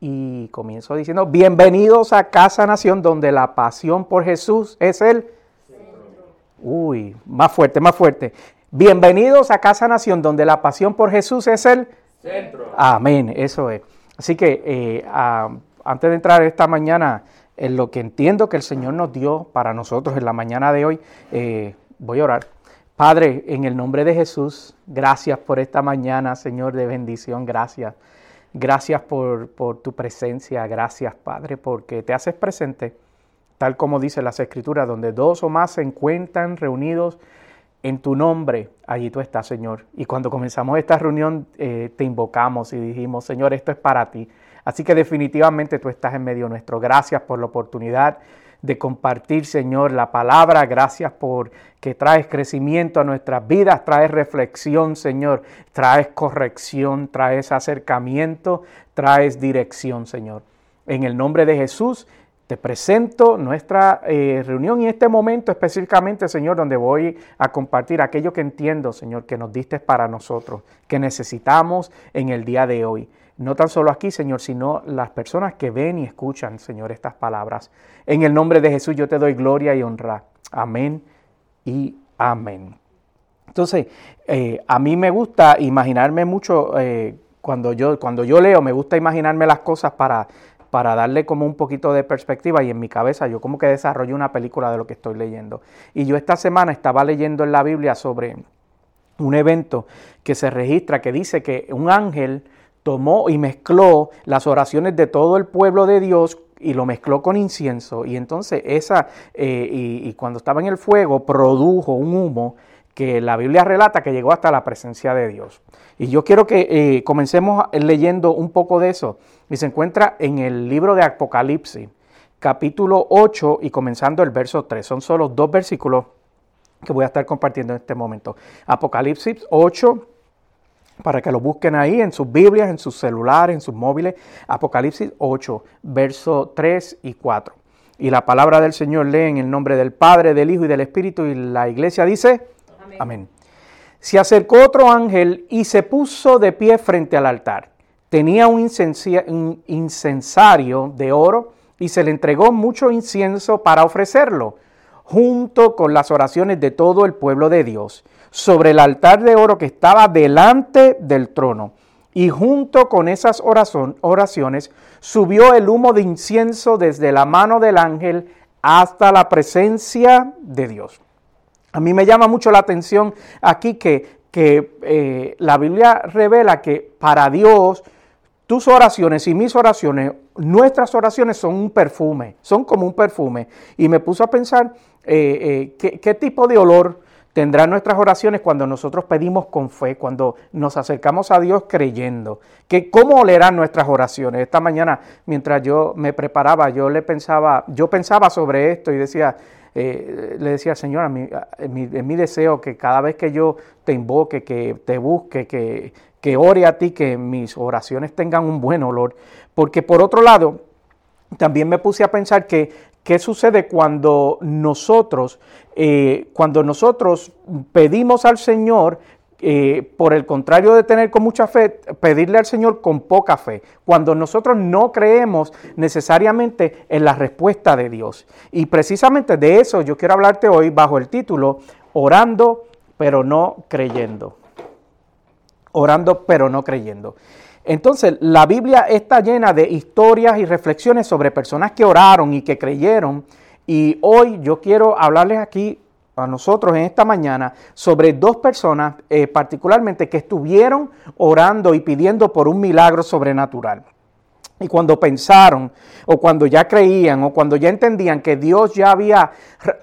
Y comienzo diciendo, bienvenidos a Casa Nación, donde la pasión por Jesús es el... Uy, más fuerte, más fuerte. Bienvenidos a Casa Nación, donde la pasión por Jesús es el... Centro. Amén, eso es. Así que eh, antes de entrar esta mañana en lo que entiendo que el Señor nos dio para nosotros en la mañana de hoy, eh, voy a orar. Padre, en el nombre de Jesús, gracias por esta mañana, Señor, de bendición, gracias. Gracias por, tu presencia, gracias Padre, porque te haces presente, tal como dice las Escrituras, donde dos o más se encuentran reunidos en tu nombre, allí tú estás, Señor. Y cuando comenzamos esta reunión, eh, te invocamos y dijimos, Señor, esto es para ti. Así que definitivamente tú estás en medio nuestro. Gracias por la oportunidad de compartir, Señor, la palabra. Gracias por que traes crecimiento a nuestras vidas, traes reflexión, Señor, traes corrección, traes acercamiento, traes dirección, Señor. En el nombre de Jesús, te presento nuestra eh, reunión y este momento específicamente, Señor, donde voy a compartir aquello que entiendo, Señor, que nos diste para nosotros, que necesitamos en el día de hoy. No tan solo aquí, Señor, sino las personas que ven y escuchan, Señor, estas palabras. En el nombre de Jesús yo te doy gloria y honra. Amén y amén. Entonces, eh, a mí me gusta imaginarme mucho, eh, cuando, yo, cuando yo leo, me gusta imaginarme las cosas para, para darle como un poquito de perspectiva y en mi cabeza yo como que desarrollo una película de lo que estoy leyendo. Y yo esta semana estaba leyendo en la Biblia sobre un evento que se registra que dice que un ángel tomó y mezcló las oraciones de todo el pueblo de Dios y lo mezcló con incienso y entonces esa, eh, y, cuando estaba en el fuego, produjo un humo que la Biblia relata que llegó hasta la presencia de Dios. Y yo quiero que eh, comencemos leyendo un poco de eso. Y se encuentra en el libro de Apocalipsis, capítulo 8 y comenzando el verso 3. Son solo dos versículos que voy a estar compartiendo en este momento. Apocalipsis 8, para que lo busquen ahí en sus Biblias, en sus celulares, en sus móviles. Apocalipsis 8, verso 3 y 4. Y la palabra del Señor lee en el nombre del Padre, del Hijo y del Espíritu. Y la iglesia dice, amén. Se acercó otro ángel y se puso de pie frente al altar. Tenía un, un incensario de oro y se le entregó mucho incienso para ofrecerlo, junto con las oraciones de todo el pueblo de Dios sobre el altar de oro que estaba delante del trono. Y junto con esas oraciones subió el humo de incienso desde la mano del ángel hasta la presencia de Dios. A mí me llama mucho la atención aquí que, que eh, la Biblia revela que para Dios tus oraciones y mis oraciones, nuestras oraciones son un perfume, son como un perfume. Y me puso a pensar eh, eh, qué tipo de olor tendrán nuestras oraciones cuando nosotros pedimos con fe, cuando nos acercamos a Dios creyendo. Que cómo olerán nuestras oraciones. Esta mañana, mientras yo me preparaba, yo le pensaba, yo pensaba sobre esto y decía, eh, le decía, Señor, mí, es mi, deseo que cada vez que yo te invoque, que te busque, que, que ore a ti, que mis oraciones tengan un buen olor. Porque por otro lado, también me puse a pensar que ¿Qué sucede cuando nosotros, eh, cuando nosotros pedimos al Señor, eh, por el contrario de tener con mucha fe, pedirle al Señor con poca fe, cuando nosotros no creemos necesariamente en la respuesta de Dios. Y precisamente de eso yo quiero hablarte hoy bajo el título Orando pero no creyendo. Orando pero no creyendo. Entonces, la Biblia está llena de historias y reflexiones sobre personas que oraron y que creyeron. Y hoy yo quiero hablarles aquí a nosotros en esta mañana sobre dos personas eh, particularmente que estuvieron orando y pidiendo por un milagro sobrenatural. Y cuando pensaron, o cuando ya creían, o cuando ya entendían que Dios ya había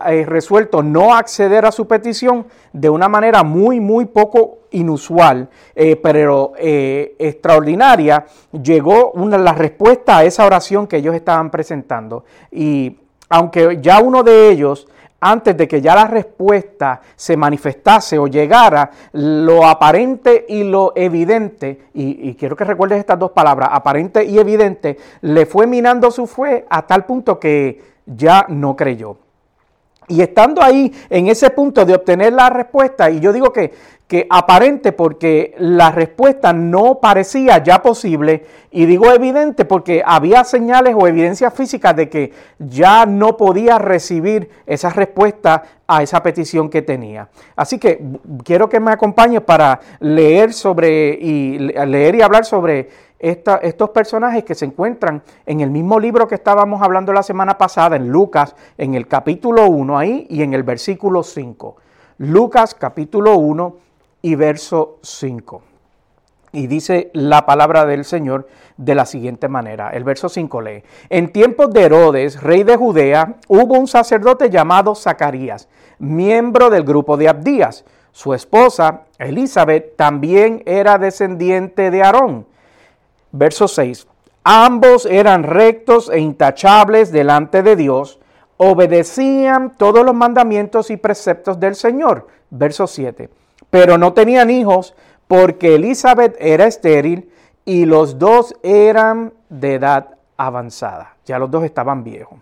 eh, resuelto no acceder a su petición de una manera muy, muy poco inusual, eh, pero eh, extraordinaria, llegó una, la respuesta a esa oración que ellos estaban presentando. Y aunque ya uno de ellos antes de que ya la respuesta se manifestase o llegara, lo aparente y lo evidente, y, quiero que recuerdes estas dos palabras, aparente y evidente, le fue minando su fe a tal punto que ya no creyó. Y estando ahí en ese punto de obtener la respuesta, y yo digo que que aparente porque la respuesta no parecía ya posible y digo evidente porque había señales o evidencias físicas de que ya no podía recibir esa respuesta a esa petición que tenía. Así que quiero que me acompañe para leer sobre y leer y hablar sobre estos personajes que se encuentran en el mismo libro que estábamos hablando la semana pasada en Lucas en el capítulo 1 ahí y en el versículo 5. Lucas capítulo 1 y verso 5. Y dice la palabra del Señor de la siguiente manera. El verso 5 lee. En tiempos de Herodes, rey de Judea, hubo un sacerdote llamado Zacarías, miembro del grupo de Abdías. Su esposa, Elizabeth, también era descendiente de Aarón. Verso 6. Ambos eran rectos e intachables delante de Dios, obedecían todos los mandamientos y preceptos del Señor. Verso 7 pero no tenían hijos porque Elizabeth era estéril y los dos eran de edad avanzada. Ya los dos estaban viejos.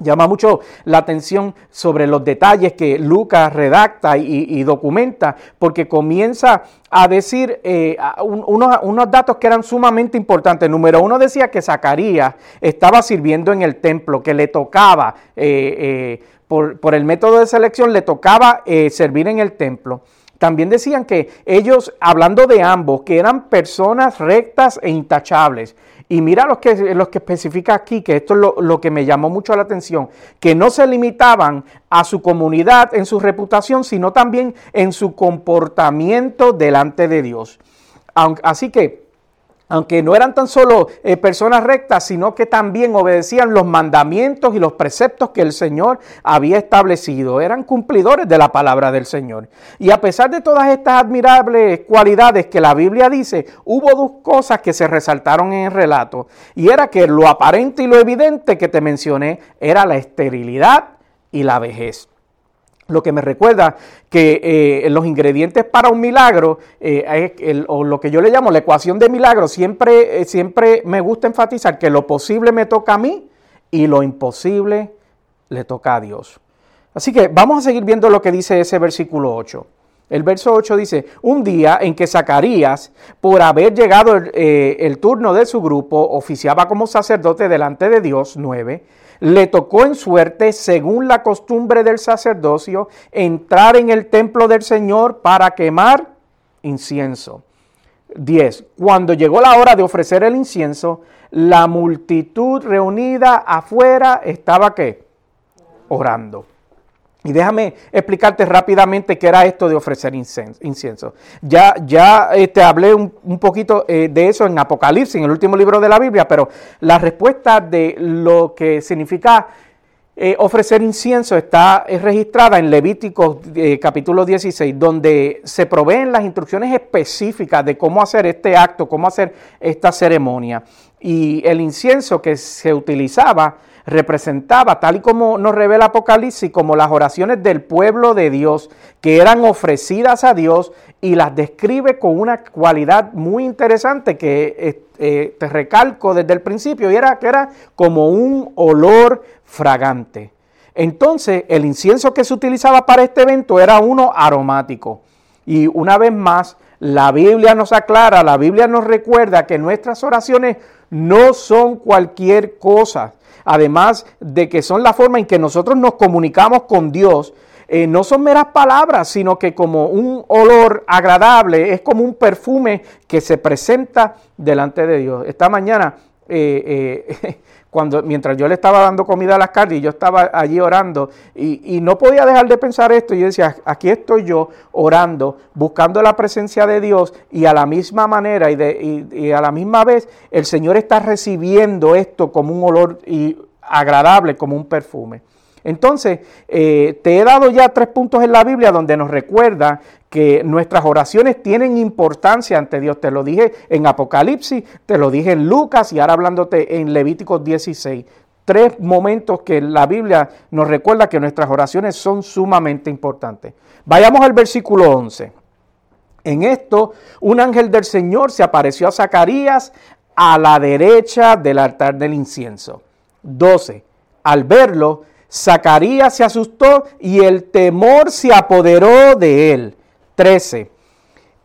Llama mucho la atención sobre los detalles que Lucas redacta y, documenta, porque comienza a decir eh, unos, datos que eran sumamente importantes. Número uno decía que Zacarías estaba sirviendo en el templo, que le tocaba, eh, eh, por, por, el método de selección, le tocaba servir en el templo. También decían que ellos, hablando de ambos, que eran personas rectas e intachables. Y mira lo que, los que especifica aquí, que esto es lo, lo, que me llamó mucho la atención, que no se limitaban a su comunidad en su reputación, sino también en su comportamiento delante de Dios. Así que aunque no eran tan solo eh, personas rectas, sino que también obedecían los mandamientos y los preceptos que el Señor había establecido. Eran cumplidores de la palabra del Señor. Y a pesar de todas estas admirables cualidades que la Biblia dice, hubo dos cosas que se resaltaron en el relato. Y era que lo aparente y lo evidente que te mencioné era la esterilidad y la vejez. Lo que me recuerda que eh, los ingredientes para un milagro, eh, o lo que yo le llamo la ecuación de milagro, siempre, eh, siempre me gusta enfatizar que lo posible me toca a mí y lo imposible le toca a Dios. Así que vamos a seguir viendo lo que dice ese versículo 8. El verso 8 dice, un día en que Zacarías, por haber llegado el, el turno de su grupo, oficiaba como sacerdote delante de Dios, 9, le tocó en suerte, según la costumbre del sacerdocio, entrar en el templo del Señor para quemar incienso. 10. Cuando llegó la hora de ofrecer el incienso, la multitud reunida afuera estaba qué? Orando. Y déjame explicarte rápidamente qué era esto de ofrecer incienso. Ya, ya te este, hablé un, poquito eh, de eso en Apocalipsis, en el último libro de la Biblia, pero la respuesta de lo que significa eh, ofrecer incienso está registrada en Levítico eh, capítulo 16, donde se proveen las instrucciones específicas de cómo hacer este acto, cómo hacer esta ceremonia. Y el incienso que se utilizaba representaba, tal y como nos revela Apocalipsis, como las oraciones del pueblo de Dios que eran ofrecidas a Dios y las describe con una cualidad muy interesante que eh, eh, te recalco desde el principio y era que era como un olor fragante. Entonces el incienso que se utilizaba para este evento era uno aromático. Y una vez más, la Biblia nos aclara, la Biblia nos recuerda que nuestras oraciones no son cualquier cosa, además de que son la forma en que nosotros nos comunicamos con Dios, eh, no son meras palabras, sino que como un olor agradable, es como un perfume que se presenta delante de Dios. Esta mañana, eh, eh, cuando, mientras yo le estaba dando comida a las carnes y yo estaba allí orando y, no podía dejar de pensar esto, yo decía, aquí estoy yo orando, buscando la presencia de Dios y a la misma manera y, a la misma vez el Señor está recibiendo esto como un olor agradable, como un perfume. Entonces, eh, te he dado ya tres puntos en la Biblia donde nos recuerda que nuestras oraciones tienen importancia ante Dios. Te lo dije en Apocalipsis, te lo dije en Lucas y ahora hablándote en Levíticos 16. tres momentos que la Biblia nos recuerda que nuestras oraciones son sumamente importantes. Vayamos al versículo 11. En esto, un ángel del Señor se apareció a Zacarías a la derecha del altar del incienso. 12. Al verlo, Zacarías se asustó y el temor se apoderó de él. 13.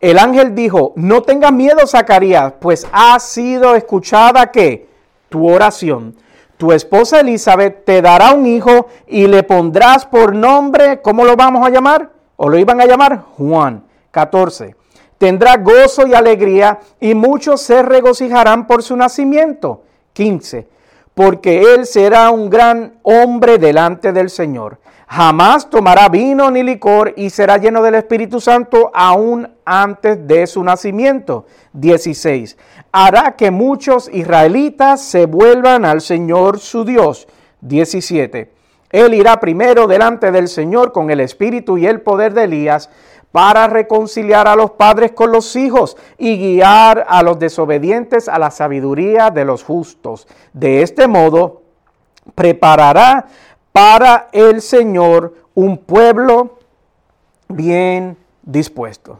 El ángel dijo, no tengas miedo, Zacarías, pues ha sido escuchada que tu oración. Tu esposa Elizabeth te dará un hijo y le pondrás por nombre, ¿cómo lo vamos a llamar? ¿O lo iban a llamar? Juan. 14 tendrá gozo y alegría y muchos se regocijarán por su nacimiento. 15. Porque él será un gran hombre delante del Señor. Jamás tomará vino ni licor y será lleno del Espíritu Santo aún antes de su nacimiento. 16. Hará que muchos israelitas se vuelvan al Señor su Dios. 17. Él irá primero delante del Señor con el espíritu y el poder de Elías para reconciliar a los padres con los hijos y guiar a los desobedientes a la sabiduría de los justos. De este modo, preparará para el Señor un pueblo bien dispuesto.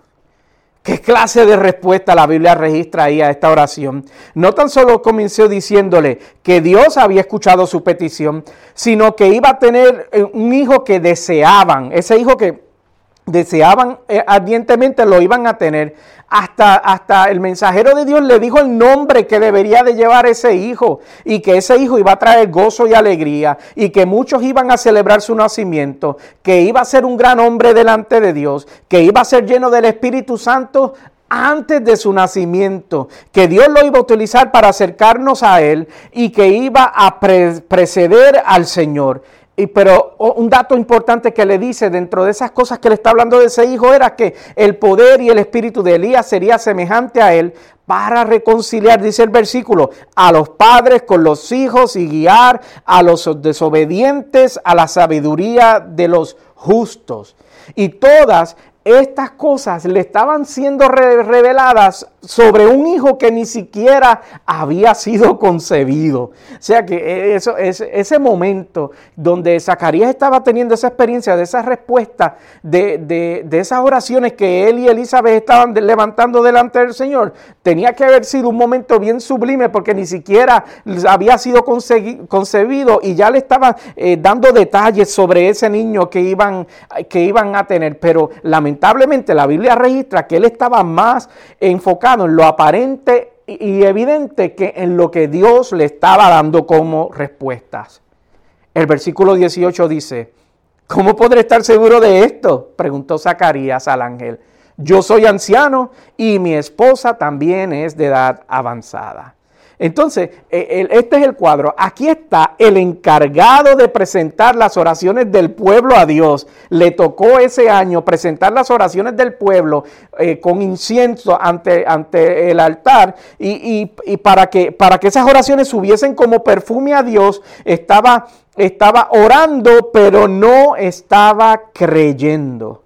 ¿Qué clase de respuesta la Biblia registra ahí a esta oración? No tan solo comenzó diciéndole que Dios había escuchado su petición, sino que iba a tener eh, un hijo que deseaban, ese hijo que deseaban eh, ardientemente lo iban a tener. Hasta, hasta el mensajero de Dios le dijo el nombre que debería de llevar ese hijo y que ese hijo iba a traer gozo y alegría y que muchos iban a celebrar su nacimiento, que iba a ser un gran hombre delante de Dios, que iba a ser lleno del Espíritu Santo antes de su nacimiento, que Dios lo iba a utilizar para acercarnos a Él y que iba a preceder al Señor. Y, pero un dato importante que le dice dentro de esas cosas que le está hablando de ese hijo era que el poder y el espíritu de Elías sería semejante a él para reconciliar, dice el versículo, a los padres con los hijos y guiar a los desobedientes a la sabiduría de los justos. Y todas estas cosas le estaban siendo reveladas sobre un hijo que ni siquiera había sido concebido. O sea que e, eso, ese momento donde Zacarías estaba teniendo esa experiencia, de esa respuesta, de, esas oraciones que él y Elizabeth estaban levantando delante del Señor, tenía que haber sido un momento bien sublime porque ni siquiera había sido concebido y ya le estaba eh, dando detalles sobre ese niño que iban, que iban a tener. Pero lamentablemente, lamentablemente la Biblia registra que él estaba más enfocado en lo aparente y evidente que en lo que Dios le estaba dando como respuestas. El versículo 18 dice, ¿cómo podré estar seguro de esto? Preguntó Zacarías al ángel. Yo soy anciano y mi esposa también es de edad avanzada. Entonces, e, este es el cuadro. Aquí está el encargado de presentar las oraciones del pueblo a Dios. Le tocó ese año presentar las oraciones del pueblo eh, con incienso ante, ante el altar y, para, que, para que esas oraciones subiesen como perfume a Dios, estaba, estaba orando, pero no estaba creyendo.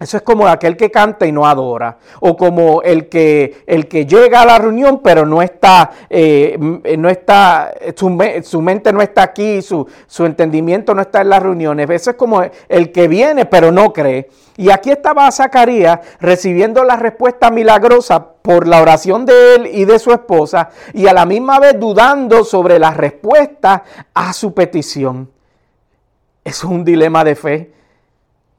Eso es como aquel que canta y no adora, o como el que, el que llega a la reunión pero no está, eh, no está su, mente no está aquí, su, su, entendimiento no está en las reuniones. Eso es como el que viene pero no cree. Y aquí estaba Zacarías recibiendo la respuesta milagrosa por la oración de él y de su esposa, y a la misma vez dudando sobre la respuesta a su petición. Es un dilema de fe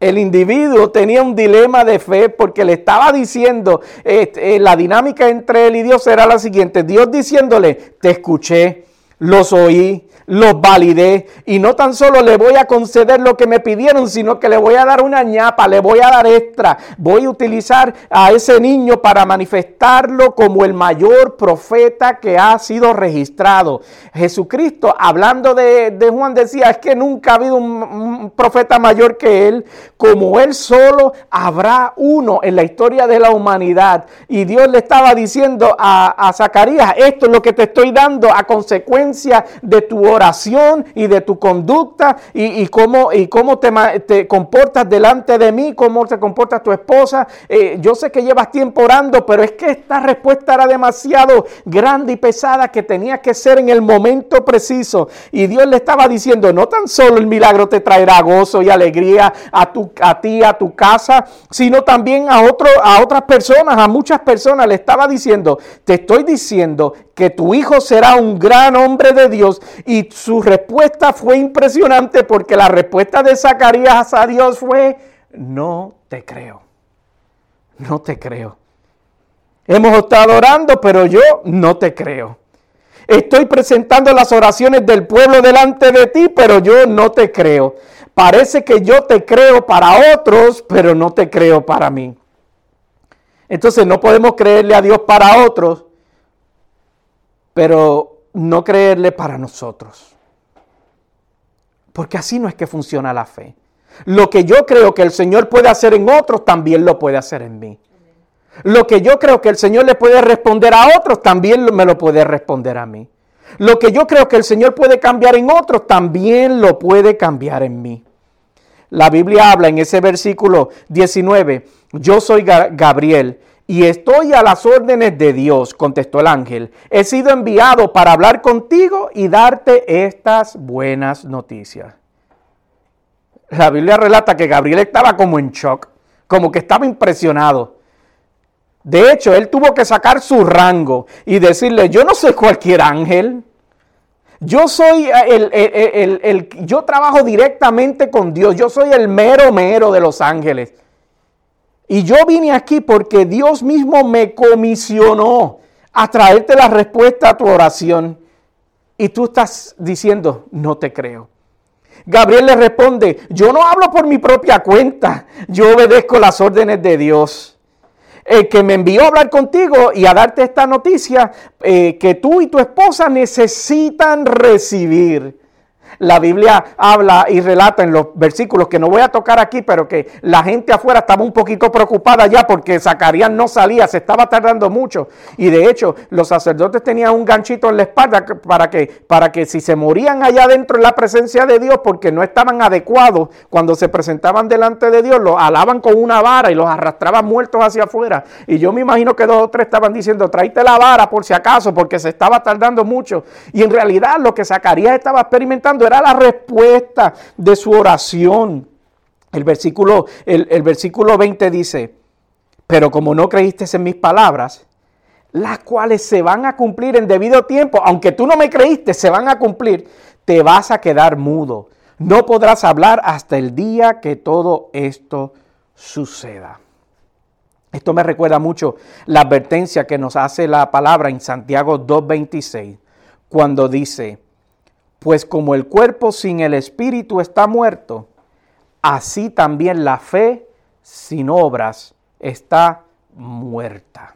el individuo tenía un dilema de fe porque le estaba diciendo, este, eh, la dinámica entre él y Dios era la siguiente, Dios diciéndole, te escuché, los oí, los validé y no tan solo le voy a conceder lo que me pidieron, sino que le voy a dar una ñapa, le voy a dar extra. Voy a utilizar a ese niño para manifestarlo como el mayor profeta que ha sido registrado. Jesucristo, hablando de, Juan, decía, es que nunca ha habido un, profeta mayor que él. Como él solo, habrá uno en la historia de la humanidad. Y Dios le estaba diciendo a, a Zacarías, esto es lo que te estoy dando a consecuencia de tu oración y de tu conducta y, cómo, y cómo te, comportas delante de mí, cómo te comporta tu esposa. Eh, yo sé que llevas tiempo orando, pero es que esta respuesta era demasiado grande y pesada que tenía que ser en el momento preciso. Y Dios le estaba diciendo, no tan solo el milagro te traerá gozo y alegría a, tu, a ti, a tu casa, sino también a, otro, a otras personas, a muchas personas. Le estaba diciendo, te estoy diciendo que tu hijo será un gran hombre de Dios. Y su respuesta fue impresionante porque la respuesta de Zacarías a Dios fue, no te creo, no te creo. Hemos estado orando, pero yo no te creo. Estoy presentando las oraciones del pueblo delante de ti, pero yo no te creo. Parece que yo te creo para otros, pero no te creo para mí. Entonces no podemos creerle a Dios para otros, pero no creerle para nosotros. Porque así no es que funciona la fe. Lo que yo creo que el Señor puede hacer en otros, también lo puede hacer en mí. Lo que yo creo que el Señor le puede responder a otros, también me lo puede responder a mí. Lo que yo creo que el Señor puede cambiar en otros, también lo puede cambiar en mí. La Biblia habla en ese versículo 19, yo soy Gabriel y estoy a las órdenes de Dios, contestó el ángel. He sido enviado para hablar contigo y darte estas buenas noticias. La Biblia relata que Gabriel estaba como en shock, como que estaba impresionado. De hecho, él tuvo que sacar su rango y decirle, yo no soy cualquier ángel. Yo soy el, el, yo trabajo directamente con Dios. Yo soy el mero mero de los ángeles. Y yo vine aquí porque Dios mismo me comisionó a traerte la respuesta a tu oración. Y tú estás diciendo, no te creo. Gabriel le responde, yo no hablo por mi propia cuenta, yo obedezco las órdenes de Dios el que me envió a hablar contigo y a darte esta noticia eh, que tú y tu esposa necesitan recibir la Biblia habla y relata en los versículos que no voy a tocar aquí, pero que la gente afuera estaba un poquito preocupada ya porque Zacarías no salía, se estaba tardando mucho. Y de hecho, los sacerdotes tenían un ganchito en la espalda para que, para que si se morían allá dentro en la presencia de Dios porque no estaban adecuados cuando se presentaban delante de Dios, los alaban con una vara y los arrastraban muertos hacia afuera. Y yo me imagino que dos o tres estaban diciendo, tráete la vara por si acaso, porque se estaba tardando mucho. Y en realidad lo que Zacarías estaba experimentando era la respuesta de su oración. El versículo, el, versículo 20 dice, pero como no creíste en mis palabras, las cuales se van a cumplir en debido tiempo, aunque tú no me creíste, se van a cumplir, te vas a quedar mudo. No podrás hablar hasta el día que todo esto suceda. Esto me recuerda mucho la advertencia que nos hace la palabra en Santiago 2.26, cuando dice, pues como el cuerpo sin el espíritu está muerto, así también la fe sin obras está muerta.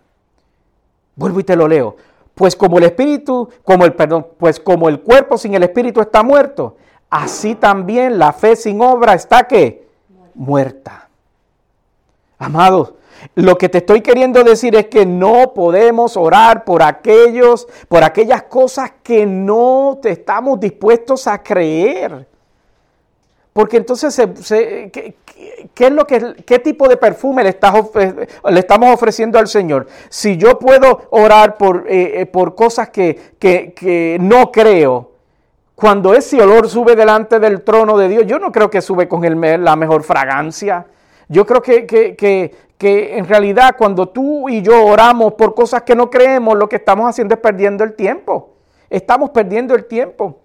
Vuelvo y te lo leo. Pues como el espíritu, como el perdón, pues como el cuerpo sin el espíritu está muerto, así también la fe sin obra está que muerta. Amados, lo que te estoy queriendo decir es que no podemos orar por aquellos, por aquellas cosas que no te estamos dispuestos a creer. Porque entonces, ¿qué, es lo que, ¿qué tipo de perfume le, estamos ofreciendo al Señor? Si yo puedo orar por, eh, eh, por cosas que, que, no creo, cuando ese olor sube delante del trono de Dios, yo no creo que sube con la mejor fragancia. Yo creo que, que en realidad cuando tú y yo oramos por cosas que no creemos, lo que estamos haciendo es perdiendo el tiempo. Estamos perdiendo el tiempo.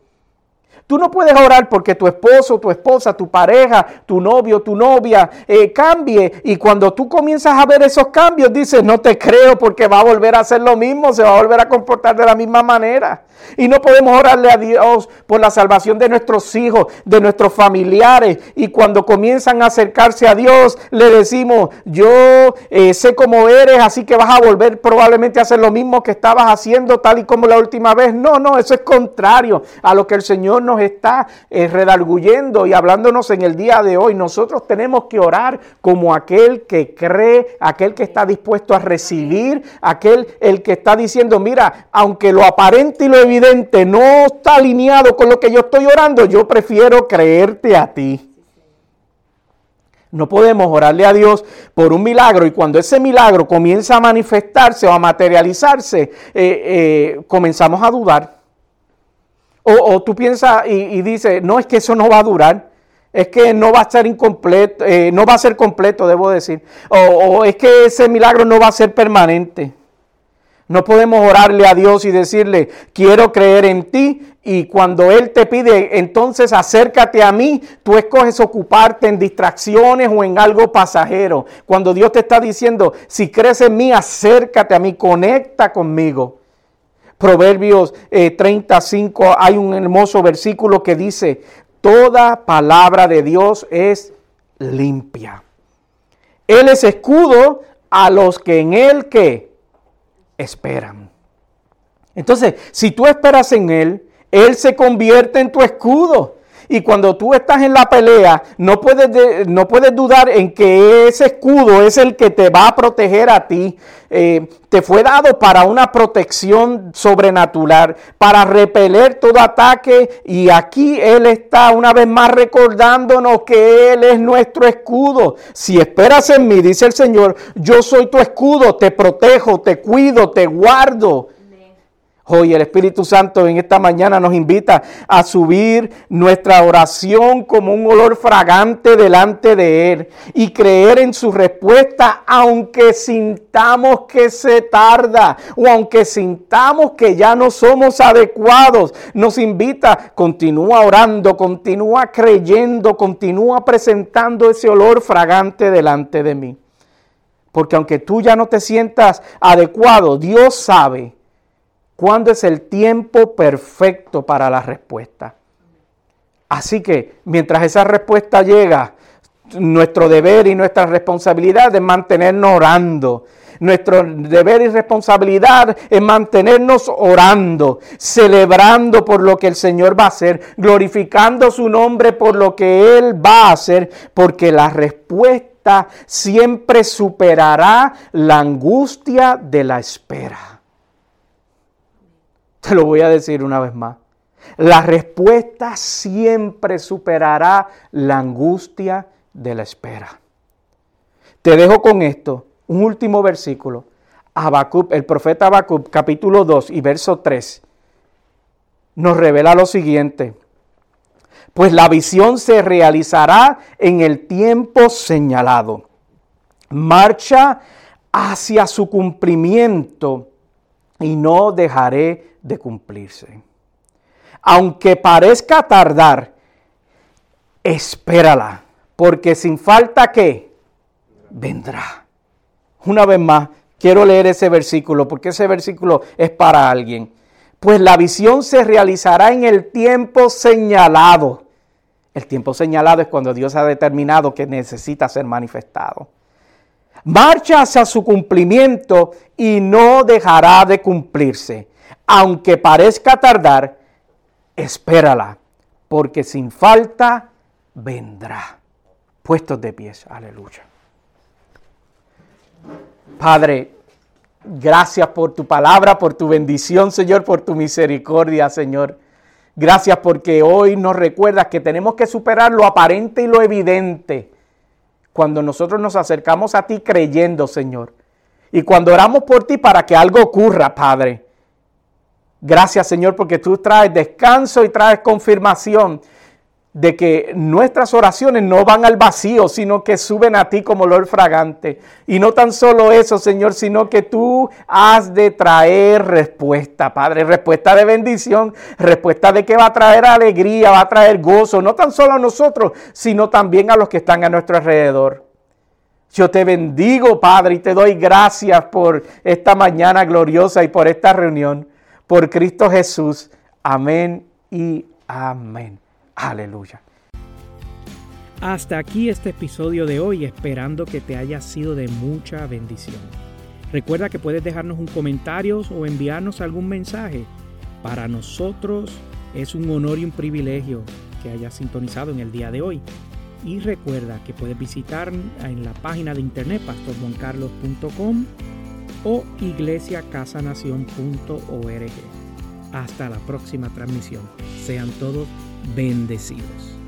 Tú no puedes orar porque tu esposo, tu esposa, tu pareja, tu novio, tu novia eh, cambie. Y cuando tú comienzas a ver esos cambios, dices, no te creo porque va a volver a hacer lo mismo, se va a volver a comportar de la misma manera. Y no podemos orarle a Dios por la salvación de nuestros hijos, de nuestros familiares. Y cuando comienzan a acercarse a Dios, le decimos, yo eh, sé cómo eres, así que vas a volver probablemente a hacer lo mismo que estabas haciendo tal y como la última vez. No, no, eso es contrario a lo que el Señor nos está eh, redarguyendo y hablándonos en el día de hoy. Nosotros tenemos que orar como aquel que cree, aquel que está dispuesto a recibir, aquel el que está diciendo, mira, aunque lo aparente y lo evidente no está alineado con lo que yo estoy orando, yo prefiero creerte a ti. No podemos orarle a Dios por un milagro y cuando ese milagro comienza a manifestarse o a materializarse, eh, eh, comenzamos a dudar. O, tú piensas y, dices, no, es que eso no va a durar. Es que no va a ser incompleto, eh, no va a ser completo, debo decir. o es que ese milagro no va a ser permanente. No podemos orarle a Dios y decirle, quiero creer en ti. Y cuando Él te pide, entonces acércate a mí, tú escoges ocuparte en distracciones o en algo pasajero. Cuando Dios te está diciendo, si crees en mí, acércate a mí, conecta conmigo. Proverbios 35, eh, hay un hermoso versículo que dice, toda palabra de Dios es limpia. Él es escudo a los que en Él que esperan. Entonces, si tú esperas en Él, Él se convierte en tu escudo. Y cuando tú estás en la pelea, no puedes, no puedes dudar en que ese escudo es el que te va a proteger a ti. Eh, te fue dado para una protección sobrenatural, para repeler todo ataque. Y aquí Él está una vez más recordándonos que Él es nuestro escudo. Si esperas en mí, dice el Señor, yo soy tu escudo, te protejo, te cuido, te guardo. Hoy el Espíritu Santo en esta mañana nos invita a subir nuestra oración como un olor fragante delante de Él y creer en su respuesta aunque sintamos que se tarda o aunque sintamos que ya no somos adecuados. Nos invita, continúa orando, continúa creyendo, continúa presentando ese olor fragante delante de mí. Porque aunque tú ya no te sientas adecuado, Dios sabe cuándo es el tiempo perfecto para la respuesta. Así que mientras esa respuesta llega, nuestro deber y nuestra responsabilidad es mantenernos orando. Nuestro deber y responsabilidad es mantenernos orando, celebrando por lo que el Señor va a hacer, glorificando su nombre por lo que Él va a hacer, porque la respuesta siempre superará la angustia de la espera. Te lo voy a decir una vez más. La respuesta siempre superará la angustia de la espera. Te dejo con esto, un último versículo. Habacuc, el profeta Habacuc, capítulo 2 y verso 3, nos revela lo siguiente. Pues la visión se realizará en el tiempo señalado. Marcha hacia su cumplimiento y no dejaré de cumplirse. Aunque parezca tardar, espérala, porque sin falta que vendrá. Una vez más, quiero leer ese versículo, porque ese versículo es para alguien. Pues la visión se realizará en el tiempo señalado. El tiempo señalado es cuando Dios ha determinado que necesita ser manifestado marcha hacia su cumplimiento y no dejará de cumplirse. Aunque parezca tardar, espérala, porque sin falta vendrá. Puestos de pies, aleluya. Padre, gracias por tu palabra, por tu bendición, Señor, por tu misericordia, Señor. Gracias porque hoy nos recuerdas que tenemos que superar lo aparente y lo evidente cuando nosotros nos acercamos a ti creyendo, Señor. Y cuando oramos por ti para que algo ocurra, Padre. Gracias, Señor, porque tú traes descanso y traes confirmación de que nuestras oraciones no van al vacío, sino que suben a ti como olor fragante. Y no tan solo eso, Señor, sino que tú has de traer respuesta, Padre, respuesta de bendición, respuesta de que va a traer alegría, va a traer gozo, no tan solo a nosotros, sino también a los que están a nuestro alrededor. Yo te bendigo, Padre, y te doy gracias por esta mañana gloriosa y por esta reunión. Por Cristo Jesús. Amén y amén. Aleluya. Hasta aquí este episodio de hoy, esperando que te haya sido de mucha bendición. Recuerda que puedes dejarnos un comentario o enviarnos algún mensaje. Para nosotros es un honor y un privilegio que hayas sintonizado en el día de hoy. Y recuerda que puedes visitar en la página de internet pastorjuancarlos.com o iglesiacasanación.org. Hasta la próxima transmisión. Sean todos bendecidos.